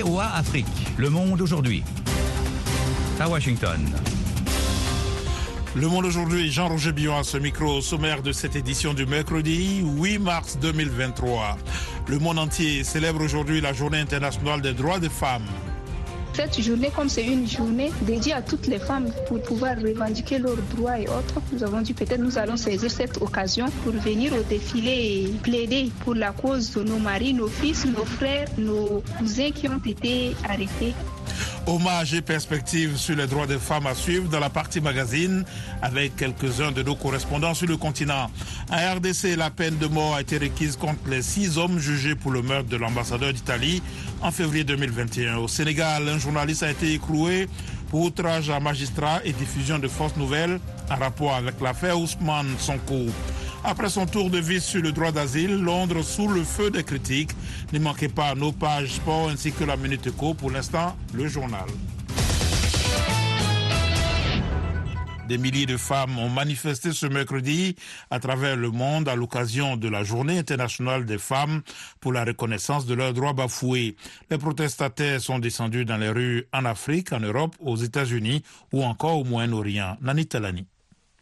Afrique, le monde aujourd'hui. À Washington. Le Monde aujourd'hui, Jean-Roger Billon à ce micro au sommaire de cette édition du mercredi 8 mars 2023. Le monde entier célèbre aujourd'hui la journée internationale des droits des femmes. Cette journée, comme c'est une journée dédiée à toutes les femmes pour pouvoir revendiquer leurs droits et autres, nous avons dit peut-être nous allons saisir cette occasion pour venir au défilé et plaider pour la cause de nos maris, nos fils, nos frères, nos cousins qui ont été arrêtés. Hommage et perspectives sur les droits des femmes à suivre dans la partie magazine avec quelques-uns de nos correspondants sur le continent. À RDC, la peine de mort a été requise contre les six hommes jugés pour le meurtre de l'ambassadeur d'Italie en février 2021. Au Sénégal, un journaliste a été écroué pour outrage à magistrat et diffusion de fausses nouvelles en rapport avec l'affaire Ousmane Sonko. Après son tour de vis sur le droit d'asile, Londres sous le feu des critiques. Ne manquez pas nos pages sport ainsi que la Minute Éco. Pour l'instant, le journal. Des milliers de femmes ont manifesté ce mercredi à travers le monde à l'occasion de la Journée internationale des femmes pour la reconnaissance de leurs droits bafoués. Les protestataires sont descendus dans les rues en Afrique, en Europe, aux États-Unis ou encore au Moyen-Orient. Nani Talani.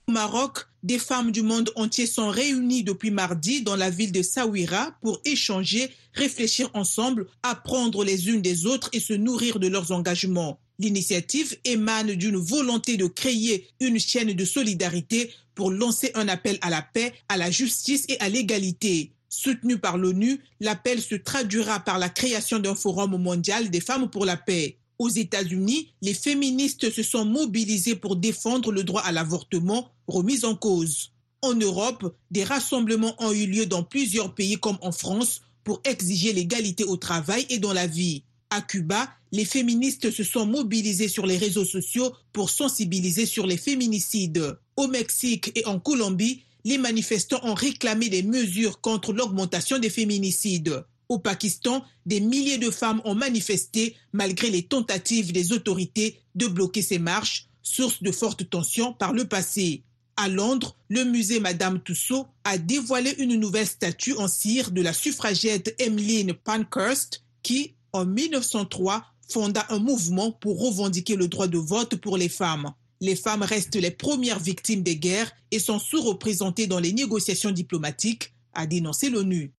Maroc, des femmes du monde entier sont réunies depuis mardi dans la ville de Sawira pour échanger, réfléchir ensemble, apprendre les unes des autres et se nourrir de leurs engagements. L'initiative émane d'une volonté de créer une chaîne de solidarité pour lancer un appel à la paix, à la justice et à l'égalité. Soutenu par l'ONU, l'appel se traduira par la création d'un forum mondial des femmes pour la paix. Aux États-Unis, les féministes se sont mobilisées pour défendre le droit à l'avortement remis en cause. En Europe, des rassemblements ont eu lieu dans plusieurs pays comme en France pour exiger l'égalité au travail et dans la vie. À Cuba, les féministes se sont mobilisées sur les réseaux sociaux pour sensibiliser sur les féminicides. Au Mexique et en Colombie, les manifestants ont réclamé des mesures contre l'augmentation des féminicides. Au Pakistan, des milliers de femmes ont manifesté malgré les tentatives des autorités de bloquer ces marches, source de fortes tensions par le passé. À Londres, le musée Madame Tussaud a dévoilé une nouvelle statue en cire de la suffragette Emmeline Pankhurst qui, en 1903, fonda un mouvement pour revendiquer le droit de vote pour les femmes. Les femmes restent les premières victimes des guerres et sont sous-représentées dans les négociations diplomatiques, a dénoncé l'ONU.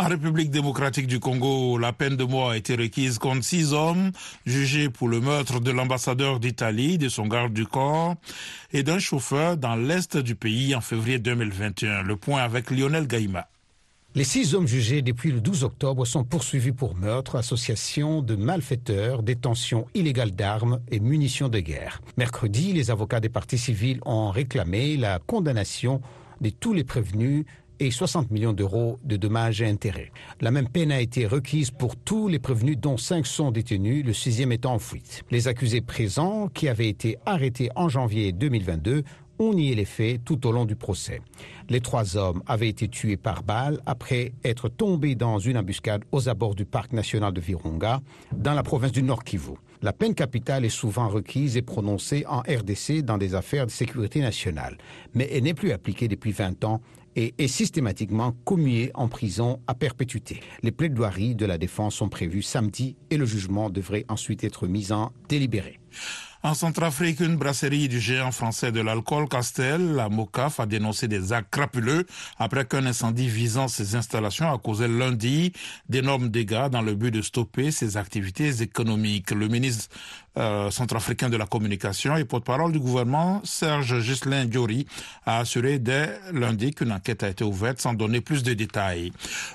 En République démocratique du Congo, la peine de mort a été requise contre six hommes jugés pour le meurtre de l'ambassadeur d'Italie, de son garde du corps et d'un chauffeur dans l'est du pays en février 2021. Le point avec Lionel Gaïma. Les six hommes jugés depuis le 12 octobre sont poursuivis pour meurtre, association de malfaiteurs, détention illégale d'armes et munitions de guerre. Mercredi, les avocats des partis civils ont réclamé la condamnation de tous les prévenus et 60 millions d'euros de dommages et intérêts. La même peine a été requise pour tous les prévenus dont cinq sont détenus, le sixième étant en fuite. Les accusés présents, qui avaient été arrêtés en janvier 2022, ont nié les faits tout au long du procès. Les trois hommes avaient été tués par balle après être tombés dans une embuscade aux abords du parc national de Virunga, dans la province du Nord Kivu. La peine capitale est souvent requise et prononcée en RDC dans des affaires de sécurité nationale, mais elle n'est plus appliquée depuis 20 ans et est systématiquement commuée en prison à perpétuité. Les plaidoiries de la défense sont prévues samedi et le jugement devrait ensuite être mis en délibéré. En Centrafrique, une brasserie du géant français de l'alcool Castel, la Mocaf, a dénoncé des actes crapuleux après qu'un incendie visant ses installations a causé lundi d'énormes dégâts dans le but de stopper ses activités économiques. Le ministre euh, centrafricain de la communication et porte-parole du gouvernement, Serge Gislain Diori, a assuré dès lundi qu'une enquête a été ouverte sans donner plus de détails.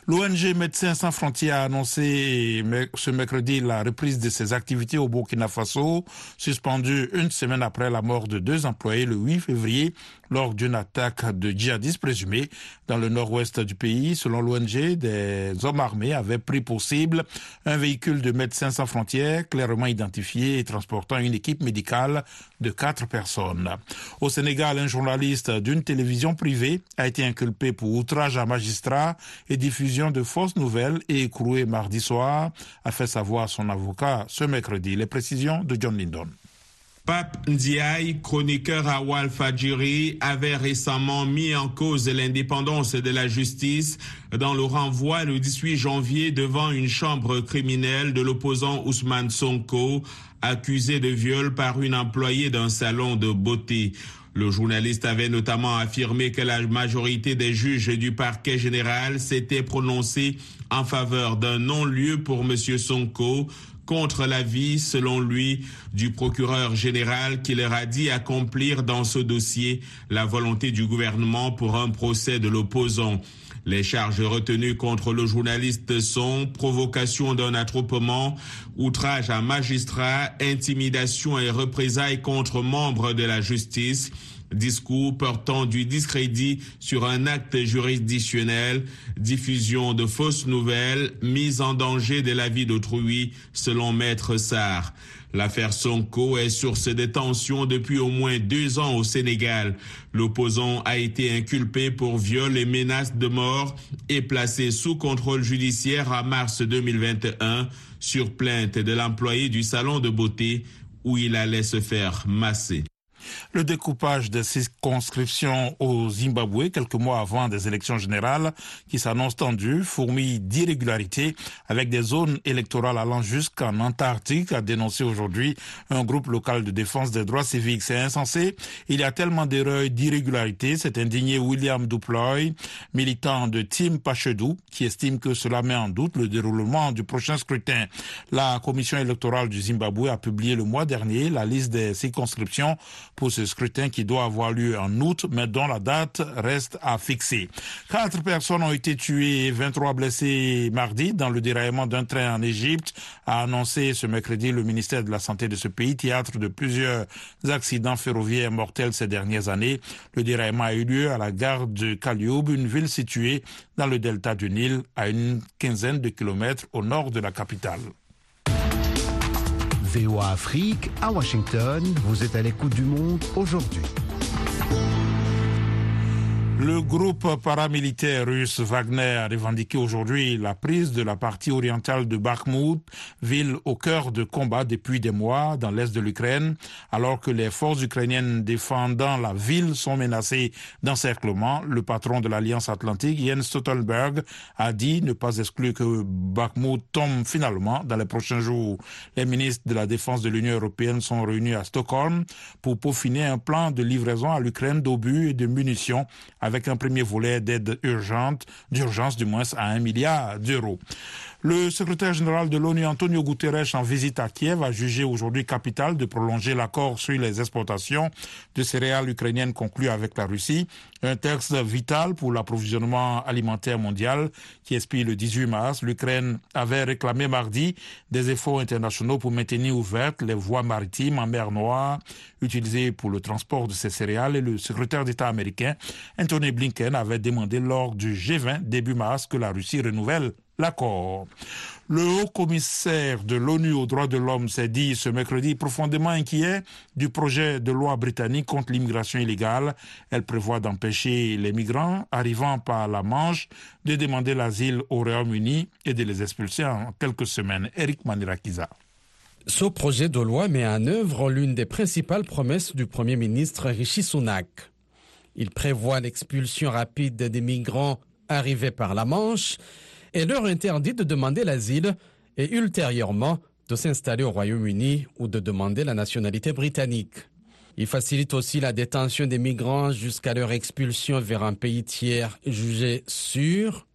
L'ONG Médecins sans frontières a annoncé ce mercredi la reprise de ses activités au Burkina Faso, suspendue une semaine après la mort de deux employés le 8 février lors d'une attaque de djihadistes présumés dans le nord-ouest du pays. Selon l'ONG, des hommes armés avaient pris pour cible un véhicule de Médecins sans frontières clairement identifié et transportant une équipe médicale de quatre personnes. Au Sénégal, un journaliste d'une télévision privée a été inculpé pour outrage à magistrat et diffusion de fausses nouvelles et écroué mardi soir, a fait savoir son avocat ce mercredi. Les précisions de John Lindon. Pape Ndiaye, chroniqueur à Walfadjiri, avait récemment mis en cause l'indépendance de la justice dans le renvoi le 18 janvier devant une chambre criminelle de l'opposant Ousmane Sonko, accusé de viol par une employée d'un salon de beauté. Le journaliste avait notamment affirmé que la majorité des juges du parquet général s'était prononcée en faveur d'un non-lieu pour M. Sonko, contre l'avis, selon lui, du procureur général qui leur a dit accomplir dans ce dossier la volonté du gouvernement pour un procès de l'opposant. Les charges retenues contre le journaliste sont provocation d'un attroupement, outrage à magistrat, intimidation et représailles contre membres de la justice, discours portant du discrédit sur un acte juridictionnel, diffusion de fausses nouvelles, mise en danger de la vie d'autrui, selon Maître Sarr. L'affaire Sonko est source de tensions depuis au moins deux ans au Sénégal. L'opposant a été inculpé pour viol et menaces de mort et placé sous contrôle judiciaire en mars 2021 sur plainte de l'employé du salon de beauté où il allait se faire masser. Le découpage des circonscriptions au Zimbabwe quelques mois avant des élections générales qui s'annoncent tendues fourmille d'irrégularités avec des zones électorales allant jusqu'en Antarctique, a dénoncé aujourd'hui un groupe local de défense des droits civiques. C'est insensé. Il y a tellement d'erreurs d'irrégularités. C'est indigné William Duploy, militant de Team Pachedou, qui estime que cela met en doute le déroulement du prochain scrutin. La commission électorale du Zimbabwe a publié le mois dernier la liste des circonscriptions pour ce scrutin qui doit avoir lieu en août, mais dont la date reste à fixer. Quatre personnes ont été tuées et 23 blessées mardi dans le déraillement d'un train en Égypte, a annoncé ce mercredi le ministère de la Santé de ce pays, théâtre de plusieurs accidents ferroviaires mortels ces dernières années. Le déraillement a eu lieu à la gare de Kalioub, une ville située dans le delta du Nil, à une quinzaine de kilomètres au nord de la capitale. VOA Afrique à Washington. Vous êtes à l'écoute du monde aujourd'hui. Le groupe paramilitaire russe Wagner a revendiqué aujourd'hui la prise de la partie orientale de Bakhmut, ville au cœur de combat depuis des mois dans l'est de l'Ukraine, alors que les forces ukrainiennes défendant la ville sont menacées d'encerclement. Le patron de l'Alliance Atlantique, Jens Stoltenberg, a dit ne pas exclure que Bakhmut tombe finalement dans les prochains jours. Les ministres de la Défense de l'Union européenne sont réunis à Stockholm pour peaufiner un plan de livraison à l'Ukraine d'obus et de munitions avec un premier volet d'aide urgente, d'urgence du moins à un milliard d'euros. Le secrétaire général de l'ONU, Antonio Guterres, en visite à Kiev, a jugé aujourd'hui capital de prolonger l'accord sur les exportations de céréales ukrainiennes conclu avec la Russie, un texte vital pour l'approvisionnement alimentaire mondial qui expire le 18 mars. L'Ukraine avait réclamé mardi des efforts internationaux pour maintenir ouvertes les voies maritimes en mer Noire utilisées pour le transport de ces céréales et le secrétaire d'État américain, Anthony Blinken, avait demandé lors du G20 début mars que la Russie renouvelle l'accord. Le haut commissaire de l'ONU aux droits de l'homme s'est dit ce mercredi profondément inquiet du projet de loi britannique contre l'immigration illégale. Elle prévoit d'empêcher les migrants arrivant par la Manche de demander l'asile au Royaume-Uni et de les expulser en quelques semaines. Eric Manirakiza. Ce projet de loi met en œuvre l'une des principales promesses du Premier ministre Rishi Sunak. Il prévoit l'expulsion rapide des migrants arrivés par la Manche et leur interdit de demander l'asile et ultérieurement de s'installer au Royaume-Uni ou de demander la nationalité britannique. Il facilite aussi la détention des migrants jusqu'à leur expulsion vers un pays tiers jugé sûr.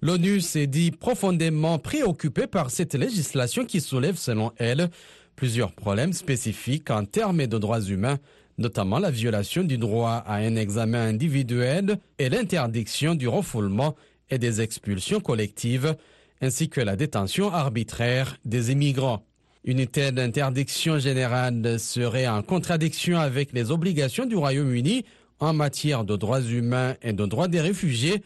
L'ONU s'est dit profondément préoccupée par cette législation qui soulève, selon elle, plusieurs problèmes spécifiques en termes de droits humains, notamment la violation du droit à un examen individuel et l'interdiction du refoulement et des expulsions collectives, ainsi que la détention arbitraire des immigrants. Une telle interdiction générale serait en contradiction avec les obligations du Royaume-Uni en matière de droits humains et de droits des réfugiés.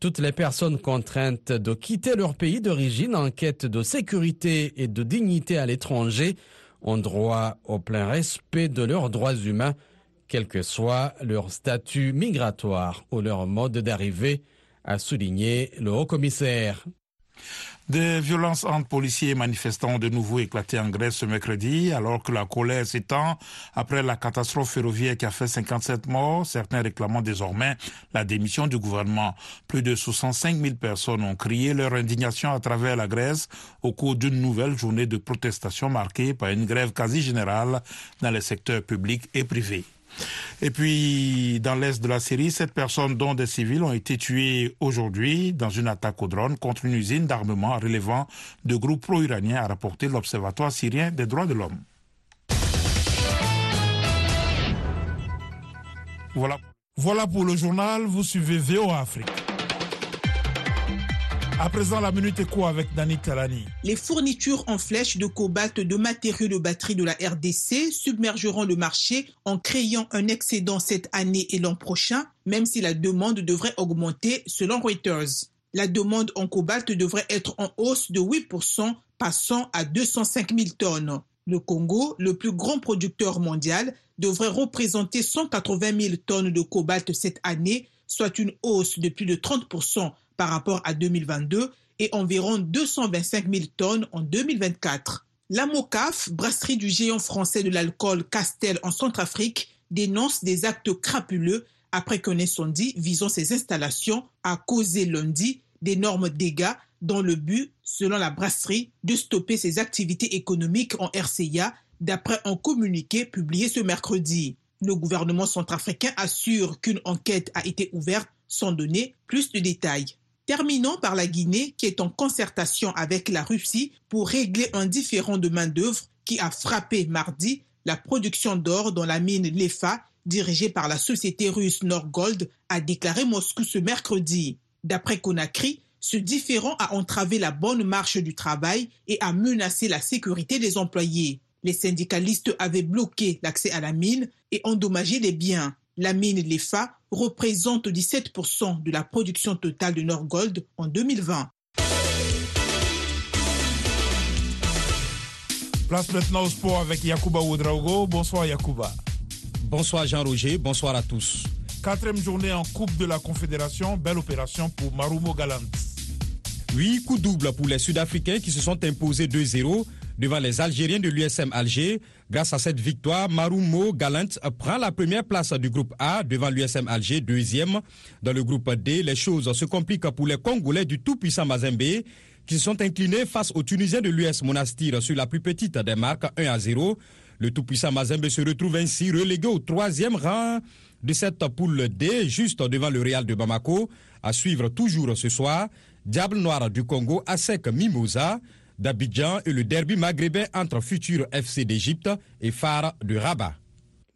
Toutes les personnes contraintes de quitter leur pays d'origine en quête de sécurité et de dignité à l'étranger ont droit au plein respect de leurs droits humains, quel que soit leur statut migratoire ou leur mode d'arrivée a souligné le haut-commissaire. Des violences entre policiers et manifestants ont de nouveau éclaté en Grèce ce mercredi, alors que la colère s'étend après la catastrophe ferroviaire qui a fait 57 morts, certains réclamant désormais la démission du gouvernement. Plus de 65 000 personnes ont crié leur indignation à travers la Grèce au cours d'une nouvelle journée de protestation marquée par une grève quasi générale dans les secteurs publics et privés. Et puis, dans l'est de la Syrie, sept personnes, dont des civils, ont été tuées aujourd'hui dans une attaque au drone contre une usine d'armement relevant de groupes pro-iraniens, a rapporté l'Observatoire syrien des droits de l'homme. Voilà. Voilà pour le journal. Vous suivez VO Afrique. À présent, la minute écho avec Dani Talani. Les fournitures en flèche de cobalt de matériaux de batterie de la RDC submergeront le marché en créant un excédent cette année et l'an prochain, même si la demande devrait augmenter selon Reuters. La demande en cobalt devrait être en hausse de 8%, passant à 205 000 tonnes. Le Congo, le plus grand producteur mondial, devrait représenter 180 000 tonnes de cobalt cette année, soit une hausse de plus de 30% par rapport à 2022 et environ 225 000 tonnes en 2024. La MOCAF, brasserie du géant français de l'alcool Castel en Centrafrique, dénonce des actes crapuleux après qu'un incendie visant ses installations a causé lundi d'énormes dégâts dans le but, selon la brasserie, de stopper ses activités économiques en RCA, d'après un communiqué publié ce mercredi. Le gouvernement centrafricain assure qu'une enquête a été ouverte sans donner plus de détails. Terminons par la Guinée qui est en concertation avec la Russie pour régler un différend de main-d'œuvre qui a frappé mardi la production d'or dans la mine Lefa dirigée par la société russe Norgold, a déclaré Moscou ce mercredi. D'après Conakry, ce différend a entravé la bonne marche du travail et a menacé la sécurité des employés. Les syndicalistes avaient bloqué l'accès à la mine et endommagé les biens. La mine Lefa représente 17% de la production totale de Norgold en 2020. Place maintenant au sport avec Yakuba Oudraogo. Bonsoir Yakuba. Bonsoir Jean-Roger, bonsoir à tous. Quatrième journée en Coupe de la Confédération, belle opération pour Marumo Galant. Oui, coup double pour les Sud-Africains qui se sont imposés 2-0 devant les Algériens de l'USM Alger. Grâce à cette victoire, Marumo Galant prend la première place du groupe A devant l'USM Alger, deuxième. Dans le groupe D, les choses se compliquent pour les Congolais du tout-puissant Mazembe qui sont inclinés face aux Tunisiens de l'US Monastir sur la plus petite des marques 1 à 0. Le tout-puissant Mazembe se retrouve ainsi relégué au troisième rang de cette poule D, juste devant le Real de Bamako. À suivre toujours ce soir, Diable Noir du Congo, ASEC Mimosa d'Abidjan et le derby maghrébin entre Futur FC d'Égypte et Phare de Rabat.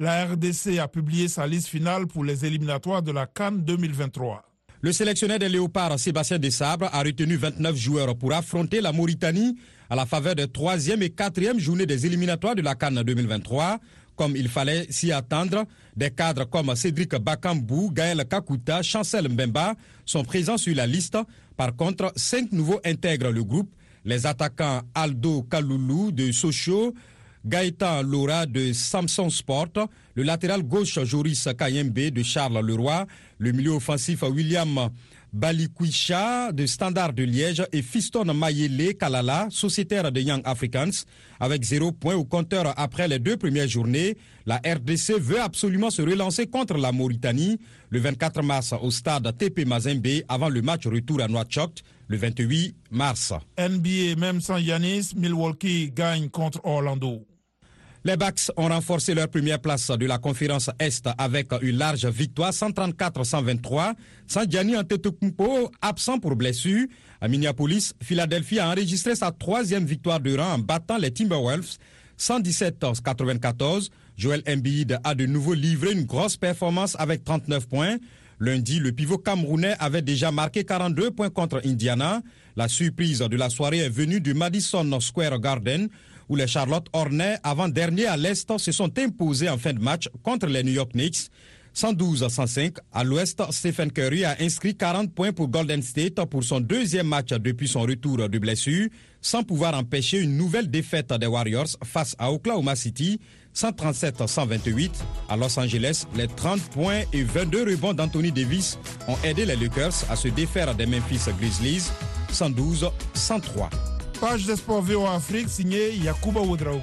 La RDC a publié sa liste finale pour les éliminatoires de la Cannes 2023. Le sélectionneur des Léopards, Sébastien Desabre, a retenu 29 joueurs pour affronter la Mauritanie à la faveur des troisième et quatrième journées des éliminatoires de la Cannes 2023. Comme il fallait s'y attendre, des cadres comme Cédric Bakambou, Gaël Kakuta, Chancel Mbemba sont présents sur la liste. Par contre, cinq nouveaux intègrent le groupe les attaquants Aldo Kaloulou de Sochaux, Gaëtan Laura de Samson Sport, le latéral gauche Joris Kayembe de Charles Leroy, le milieu offensif William Balikwisha de Standard de Liège et Fiston Mayele Kalala, sociétaire de Young Africans. Avec zéro point au compteur après les deux premières journées, la RDC veut absolument se relancer contre la Mauritanie le 24 mars au stade TP Mazembe avant le match retour à Nouakchott le 28 mars. NBA, même sans Yanis, Milwaukee gagne contre Orlando. Les Bucks ont renforcé leur première place de la conférence Est avec une large victoire 134-123 sans Gianni Antetokounmpo absent pour blessure. À Minneapolis, Philadelphie a enregistré sa troisième victoire de rang en battant les Timberwolves 117-94. Joel Embiid a de nouveau livré une grosse performance avec 39 points. Lundi, le pivot camerounais avait déjà marqué 42 points contre Indiana. La surprise de la soirée est venue du Madison Square Garden, où les Charlotte Hornets, avant-dernier à l'Est, se sont imposés en fin de match contre les New York Knicks. 112 à 105. À l'ouest, Stephen Curry a inscrit 40 points pour Golden State pour son deuxième match depuis son retour de blessure, sans pouvoir empêcher une nouvelle défaite des Warriors face à Oklahoma City 137-128. À Los Angeles, les 30 points et 22 rebonds d'Anthony Davis ont aidé les Lakers à se défaire des Memphis Grizzlies 112 103. Page des sports VOA Afrique signée Yakuba Ouedraogo.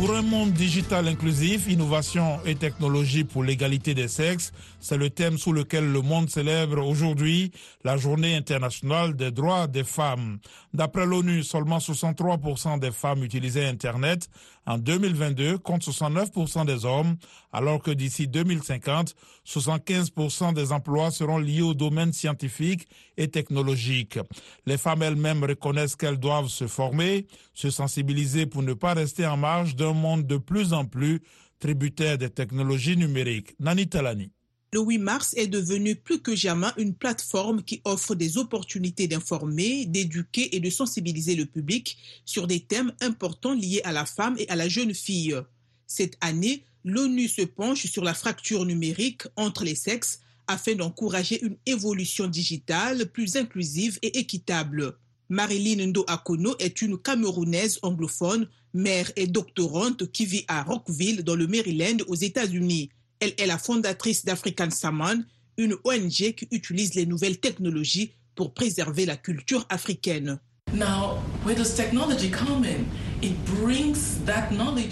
Pour un monde digital inclusif, innovation et technologie pour l'égalité des sexes, c'est le thème sous lequel le monde célèbre aujourd'hui la journée internationale des droits des femmes. D'après l'ONU, seulement 63% des femmes utilisaient Internet en 2022 contre 69% des hommes, alors que d'ici 2050, 75% des emplois seront liés au domaine scientifique et technologique. Les femmes elles-mêmes reconnaissent qu'elles doivent se former, se sensibiliser pour ne pas rester en marge d'un monde de plus en plus tributaire des technologies numériques. Nani Talani. Le 8 mars est devenu plus que jamais une plateforme qui offre des opportunités d'informer, d'éduquer et de sensibiliser le public sur des thèmes importants liés à la femme et à la jeune fille. Cette année, l'ONU se penche sur la fracture numérique entre les sexes afin d'encourager une évolution digitale plus inclusive et équitable. Marilyn Ndo Akono est une Camerounaise anglophone, mère et doctorante qui vit à Rockville dans le Maryland aux États-Unis. Elle est la fondatrice d'African Saman, une ONG qui utilise les nouvelles technologies pour préserver la culture africaine.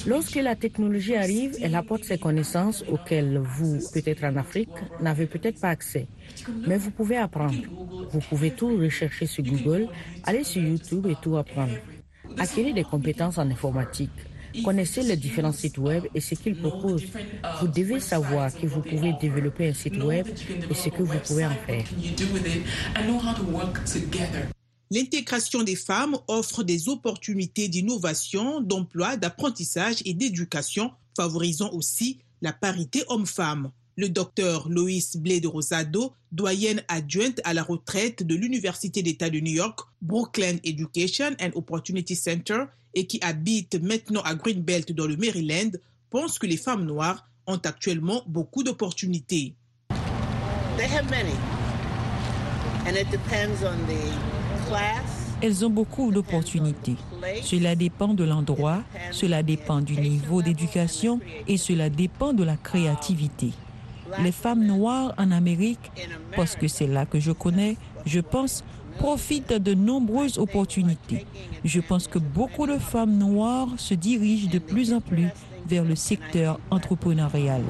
Lorsque la technologie arrive, elle apporte ces connaissances auxquelles vous, peut-être en Afrique, n'avez peut-être pas accès. Mais vous pouvez apprendre. Vous pouvez tout rechercher sur Google, aller sur YouTube et tout apprendre. Acquérir des compétences en informatique. Connaissez les différents sites web et ce qu'ils proposent. Vous devez savoir que vous pouvez développer un site web et ce que vous pouvez en faire. L'intégration des femmes offre des opportunités d'innovation, d'emploi, d'apprentissage et d'éducation, favorisant aussi la parité homme-femme. Le docteur Loïs Blé de Rosado, doyenne adjointe à la retraite de l'Université d'État de New York, Brooklyn Education and Opportunity Center, et qui habite maintenant à Greenbelt dans le Maryland, pense que les femmes noires ont actuellement beaucoup d'opportunités. Elles ont beaucoup d'opportunités. Cela dépend de l'endroit, cela dépend du niveau d'éducation et cela dépend de la créativité. Les femmes noires en Amérique, parce que c'est là que je connais, je pense, profitent de nombreuses opportunités. Je pense que beaucoup de femmes noires se dirigent de plus en plus vers le secteur entrepreneurial.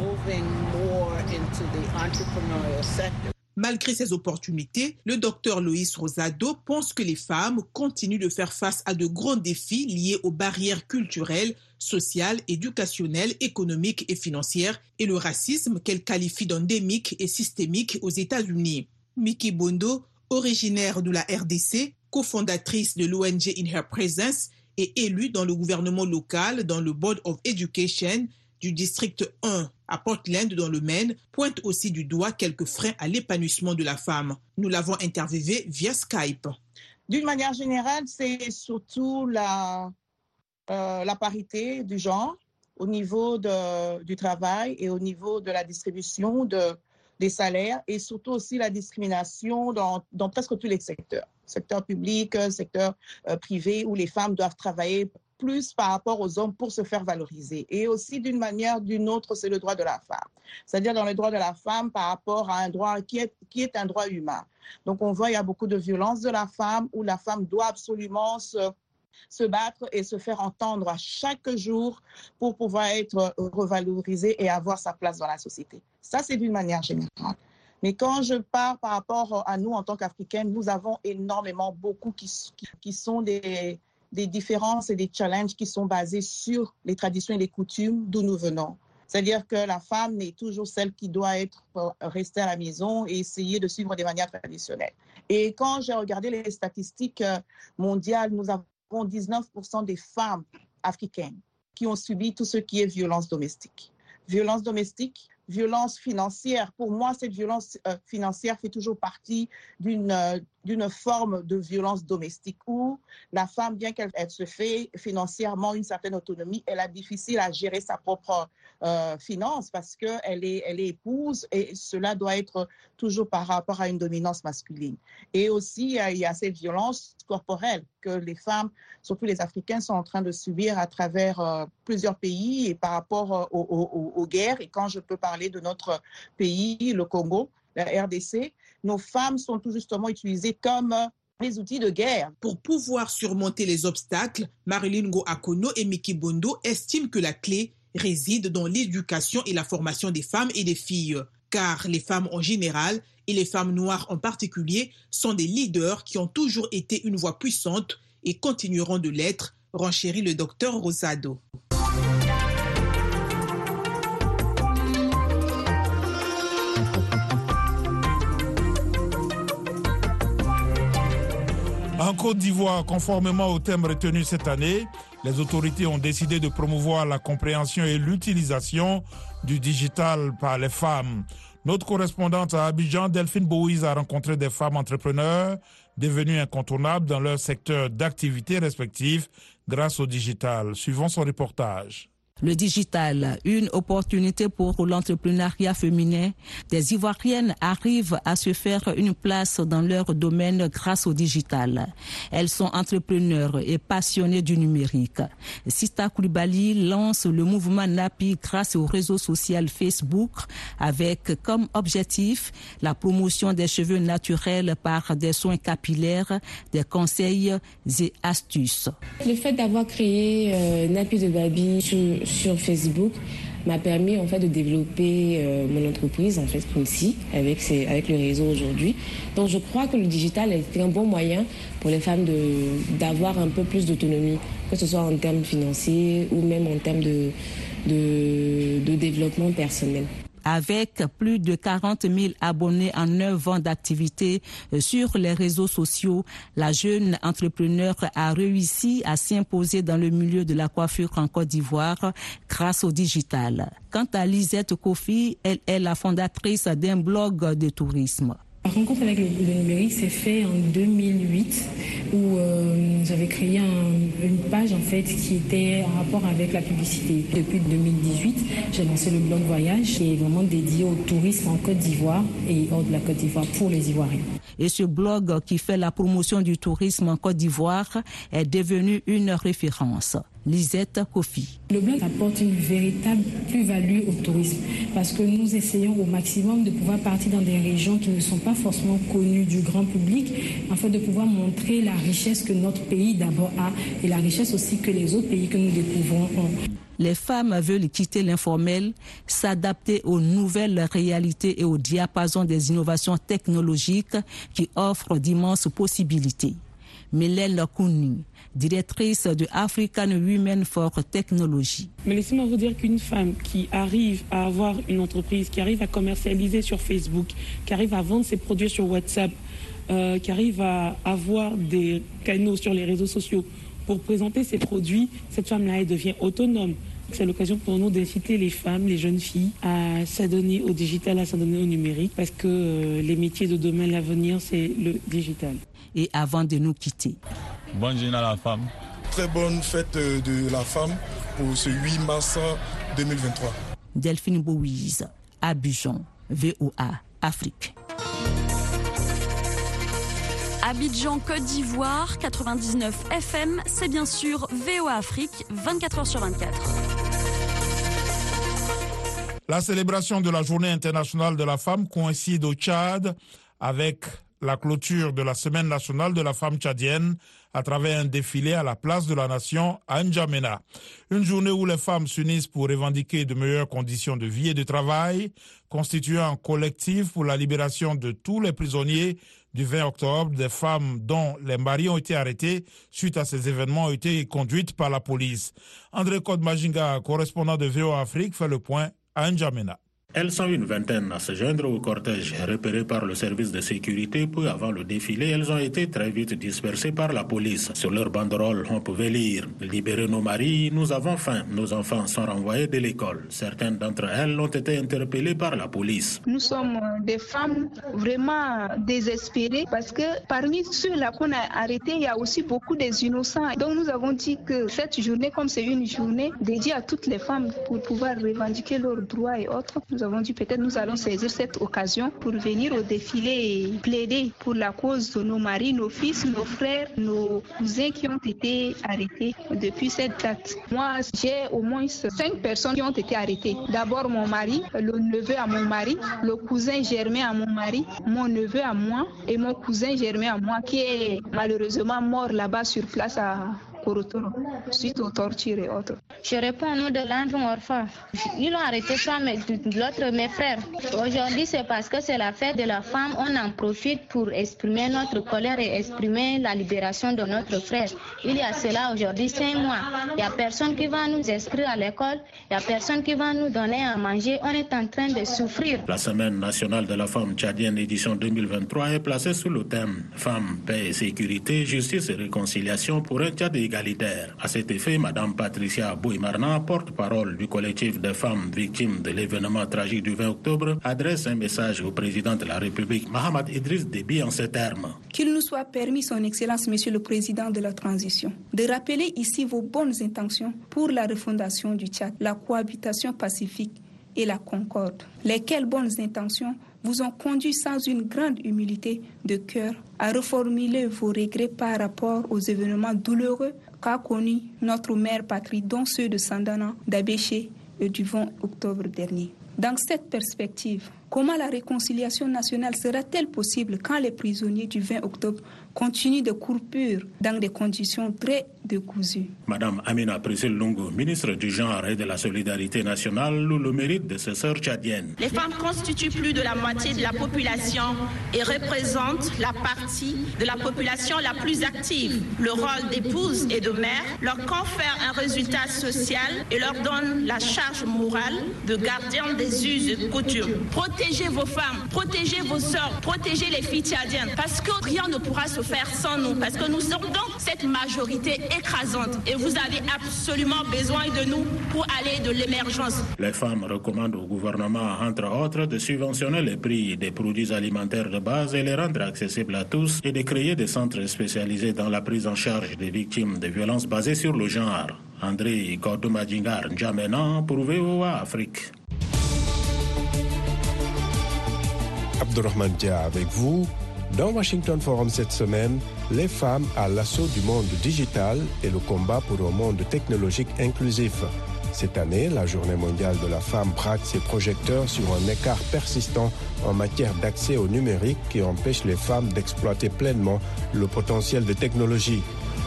Malgré ces opportunités, le docteur Loïs Rosado pense que les femmes continuent de faire face à de grands défis liés aux barrières culturelles, sociales, éducationnelles, économiques et financières et le racisme qu'elle qualifie d'endémique et systémique aux États-Unis. Miki Bondo, originaire de la RDC, cofondatrice de l'ONG In Her Presence et élue dans le gouvernement local dans le Board of Education du district 1 à Portland dans le Maine pointe aussi du doigt quelques freins à l'épanouissement de la femme. Nous l'avons interviewée via Skype. D'une manière générale, c'est surtout la, euh, parité du genre au niveau du travail et au niveau de la distribution de, des salaires et surtout aussi la discrimination dans, dans presque tous les secteurs, secteur public, secteur euh, privé, où les femmes doivent travailler plus par rapport aux hommes pour se faire valoriser. Et aussi, d'une manière d'une autre, c'est le droit de la femme. C'est-à-dire dans le droit de la femme par rapport à un droit qui est, qui est un droit humain. Donc, on voit, il y a beaucoup de violence de la femme où la femme doit absolument se, se battre et se faire entendre à chaque jour pour pouvoir être revalorisée et avoir sa place dans la société. Ça, c'est d'une manière générale. Mais quand je parle par rapport à nous en tant qu'Africaines, nous avons énormément, beaucoup qui, qui sont des, des différences et des challenges qui sont basés sur les traditions et les coutumes d'où nous venons. C'est-à-dire que la femme est toujours celle qui doit être restée à la maison et essayer de suivre des manières traditionnelles. Et quand j'ai regardé les statistiques mondiales, nous avons 19% des femmes africaines qui ont subi tout ce qui est violence domestique. Violence domestique, violence financière. Pour moi, cette violence euh, financière fait toujours partie d'une euh, d'une forme de violence domestique où la femme, bien qu'elle se fait financièrement une certaine autonomie, elle a difficile à gérer sa propre euh, finance parce qu'elle est, elle est épouse et cela doit être toujours par rapport à une dominance masculine. Et aussi, il y a cette violence corporelle que les femmes, surtout les Africains, sont en train de subir à travers euh, plusieurs pays et par rapport euh, aux, aux guerres. Et quand je peux parler de notre pays, le Congo, la RDC, nos femmes sont tout justement utilisées comme des outils de guerre. Pour pouvoir surmonter les obstacles, Marilyn Akono et Miki Bondo estiment que la clé réside dans l'éducation et la formation des femmes et des filles, car les femmes en général et les femmes noires en particulier sont des leaders qui ont toujours été une voix puissante et continueront de l'être, renchérit le docteur Rosado. En Côte d'Ivoire, conformément au thème retenu cette année, les autorités ont décidé de promouvoir la compréhension et l'utilisation du digital par les femmes. Notre correspondante à Abidjan, Delphine Bouise, a rencontré des femmes entrepreneurs devenues incontournables dans leur secteur d'activité respectif grâce au digital. Suivons son reportage. Le digital, une opportunité pour l'entrepreneuriat féminin. Des Ivoiriennes arrivent à se faire une place dans leur domaine grâce au digital. Elles sont entrepreneurs et passionnées du numérique. Sita Koulibaly lance le mouvement NAPI grâce au réseau social Facebook avec comme objectif la promotion des cheveux naturels par des soins capillaires, des conseils et astuces. Le fait d'avoir créé euh, Napi de Babi sur Facebook m'a permis en de développer euh, mon entreprise en fait aussi avec avec le réseau aujourd'hui. Donc je crois que le digital est un bon moyen pour les femmes d'avoir un peu plus d'autonomie, que ce soit en termes financiers ou même en termes de développement personnel. Avec plus de 40 000 abonnés en 9 ans d'activité euh, sur les réseaux sociaux, la jeune entrepreneur a réussi à s'imposer dans le milieu de la coiffure en Côte d'Ivoire grâce au digital. Quant à Lisette Kofi, elle est la fondatrice d'un blog de tourisme. La rencontre avec le, numérique s'est fait en 2008 où euh, j'avais créé une page en fait qui était en rapport avec la publicité. Depuis 2018, j'ai lancé le blog Voyage qui est vraiment dédié au tourisme en Côte d'Ivoire et hors de la Côte d'Ivoire pour les Ivoiriens. Et ce blog qui fait la promotion du tourisme en Côte d'Ivoire est devenu une référence. Lisette Kofi. Le blog apporte une véritable plus-value au tourisme parce que nous essayons au maximum de pouvoir partir dans des régions qui ne sont pas forcément connues du grand public afin de pouvoir montrer la richesse que notre pays d'abord a et la richesse aussi que les autres pays que nous découvrons ont. Les femmes veulent quitter l'informel, s'adapter aux nouvelles réalités et au diapason des innovations technologiques qui offrent d'immenses possibilités. Mélène Kouni, directrice de African Women for Technology. Mais laissez-moi vous dire qu'une femme qui arrive à avoir une entreprise, qui arrive à commercialiser sur Facebook, qui arrive à vendre ses produits sur WhatsApp, euh, qui arrive à avoir des canaux sur les réseaux sociaux pour présenter ses produits, cette femme-là, elle devient autonome. C'est l'occasion pour nous d'inciter les femmes, les jeunes filles à s'adonner au digital, à s'adonner au numérique, parce que euh, les métiers de demain, l'avenir, c'est le digital. Et avant de nous quitter. Bonne journée à la femme. Très bonne fête euh, de la femme pour ce 8 mars 2023. Delphine Bouise, Abidjan, VOA, Afrique. Abidjan, Côte d'Ivoire, 99 FM, c'est bien sûr VOA Afrique, 24 h sur 24. La célébration de la Journée internationale de la femme coïncide au Tchad avec la clôture de la Semaine nationale de la femme tchadienne à travers un défilé à la place de la nation à N'Djamena. Une journée où les femmes s'unissent pour revendiquer de meilleures conditions de vie et de travail, constituant un collectif pour la libération de tous les prisonniers du 20 octobre, des femmes dont les maris ont été arrêtés suite à ces événements ont été conduites par la police. André Kodmajinga, correspondant de VO Afrique, fait le point à N'Djamena. Elles sont une vingtaine à se joindre au cortège repéré par le service de sécurité. Peu avant le défilé, elles ont été très vite dispersées par la police. Sur leur banderole, on pouvait lire Libérez nos maris, nous avons faim. Nos enfants sont renvoyés de l'école. Certaines d'entre elles ont été interpellées par la police. Nous sommes des femmes vraiment désespérées parce que parmi ceux-là qu'on a arrêtés, il y a aussi beaucoup des innocents. Donc nous avons dit que cette journée, comme c'est une journée dédiée à toutes les femmes pour pouvoir revendiquer leurs droits et autres, nous avons dit peut-être nous allons saisir cette occasion pour venir au défilé et plaider pour la cause de nos maris, nos fils, nos frères, nos cousins qui ont été arrêtés depuis cette date. Moi, j'ai au moins cinq personnes qui ont été arrêtées. D'abord mon mari, le neveu à mon mari, le cousin germain à mon mari, mon neveu à moi et mon cousin germain à moi qui est malheureusement mort là-bas sur place à suite aux tortures et autres. Je réponds au nom de l'Andron Orpha. Ils ont arrêté toi, mais l'autre, mes frères. Aujourd'hui, c'est parce que c'est la fête de la femme. On en profite pour exprimer notre colère et exprimer la libération de notre frère. Il y a cela aujourd'hui cinq mois. Il n'y a personne qui va nous inscrire à l'école. Il n'y a personne qui va nous donner à manger. On est en train de souffrir. La Semaine nationale de la femme tchadienne édition 2023 est placée sous le thème Femmes, paix et sécurité, justice et réconciliation pour un Tchad égal à cet effet, Mme Patricia Bouimarna, porte-parole du collectif de femmes victimes de l'événement tragique du 20 octobre, adresse un message au président de la République, Mohamed Idriss Déby, en ces termes. Qu'il nous soit permis, Son Excellence, Monsieur le Président de la Transition, de rappeler ici vos bonnes intentions pour la refondation du Tchad, la cohabitation pacifique et la concorde. Lesquelles bonnes intentions vous ont conduit sans une grande humilité de cœur à reformuler vos regrets par rapport aux événements douloureux qu'a connu notre mère patrie, dont ceux de Sandana, d'Abéché et du 20 octobre dernier. Dans cette perspective, comment la réconciliation nationale sera-t-elle possible quand les prisonniers du 20 octobre continuent de courir dans des conditions très décousues? Madame Amina Priscille Lungu, ministre du Genre et de la Solidarité nationale, loue le mérite de ses sœurs tchadiennes. Les femmes constituent plus de la moitié de la population et représentent la partie de la population la plus active. Le rôle d'épouse et de mère leur confère un résultat social et leur donne la charge morale de gardien des us et coutumes. Protégez vos femmes, protégez vos sœurs, protégez les filles tchadiennes parce que rien ne pourra se faire sans nous, parce que nous sommes donc cette majorité écrasante et vous avez absolument besoin de nous pour aller de l'émergence. Les femmes recommandent au gouvernement, entre autres, de subventionner les prix des produits alimentaires de base et les rendre accessibles à tous et de créer des centres spécialisés dans la prise en charge des victimes de violences basées sur le genre. André Gordomadjingar N'Djamena pour VOA Afrique. Abdurrahman Dia avec vous. Dans Washington Forum cette semaine, les femmes à l'assaut du monde digital et le combat pour un monde technologique inclusif. Cette année, la Journée mondiale de la femme braque ses projecteurs sur un écart persistant en matière d'accès au numérique qui empêche les femmes d'exploiter pleinement le potentiel de technologie.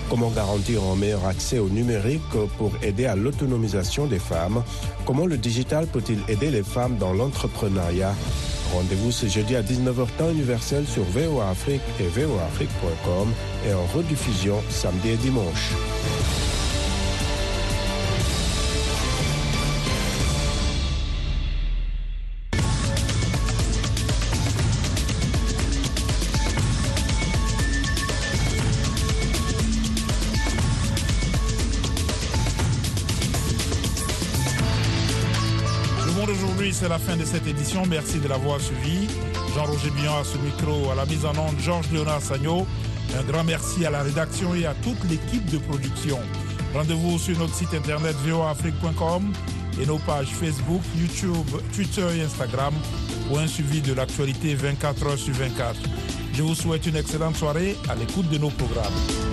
Comment garantir un meilleur accès au numérique pour aider à l'autonomisation des femmes? Comment le digital peut-il aider les femmes dans l'entrepreneuriat? Rendez-vous ce jeudi à 19h temps universel sur VOA Afrique et voaafrique.com et en rediffusion samedi et dimanche. C'est la fin de cette édition. Merci de l'avoir suivi. Jean-Roger Billon à ce micro, à la mise en onde, Georges Léonard Sagno. Un grand merci à la rédaction et à toute l'équipe de production. Rendez-vous sur notre site internet voafrique.com et nos pages Facebook, YouTube, Twitter et Instagram pour un suivi de l'actualité 24 heures sur 24. Je vous souhaite une excellente soirée à l'écoute de nos programmes.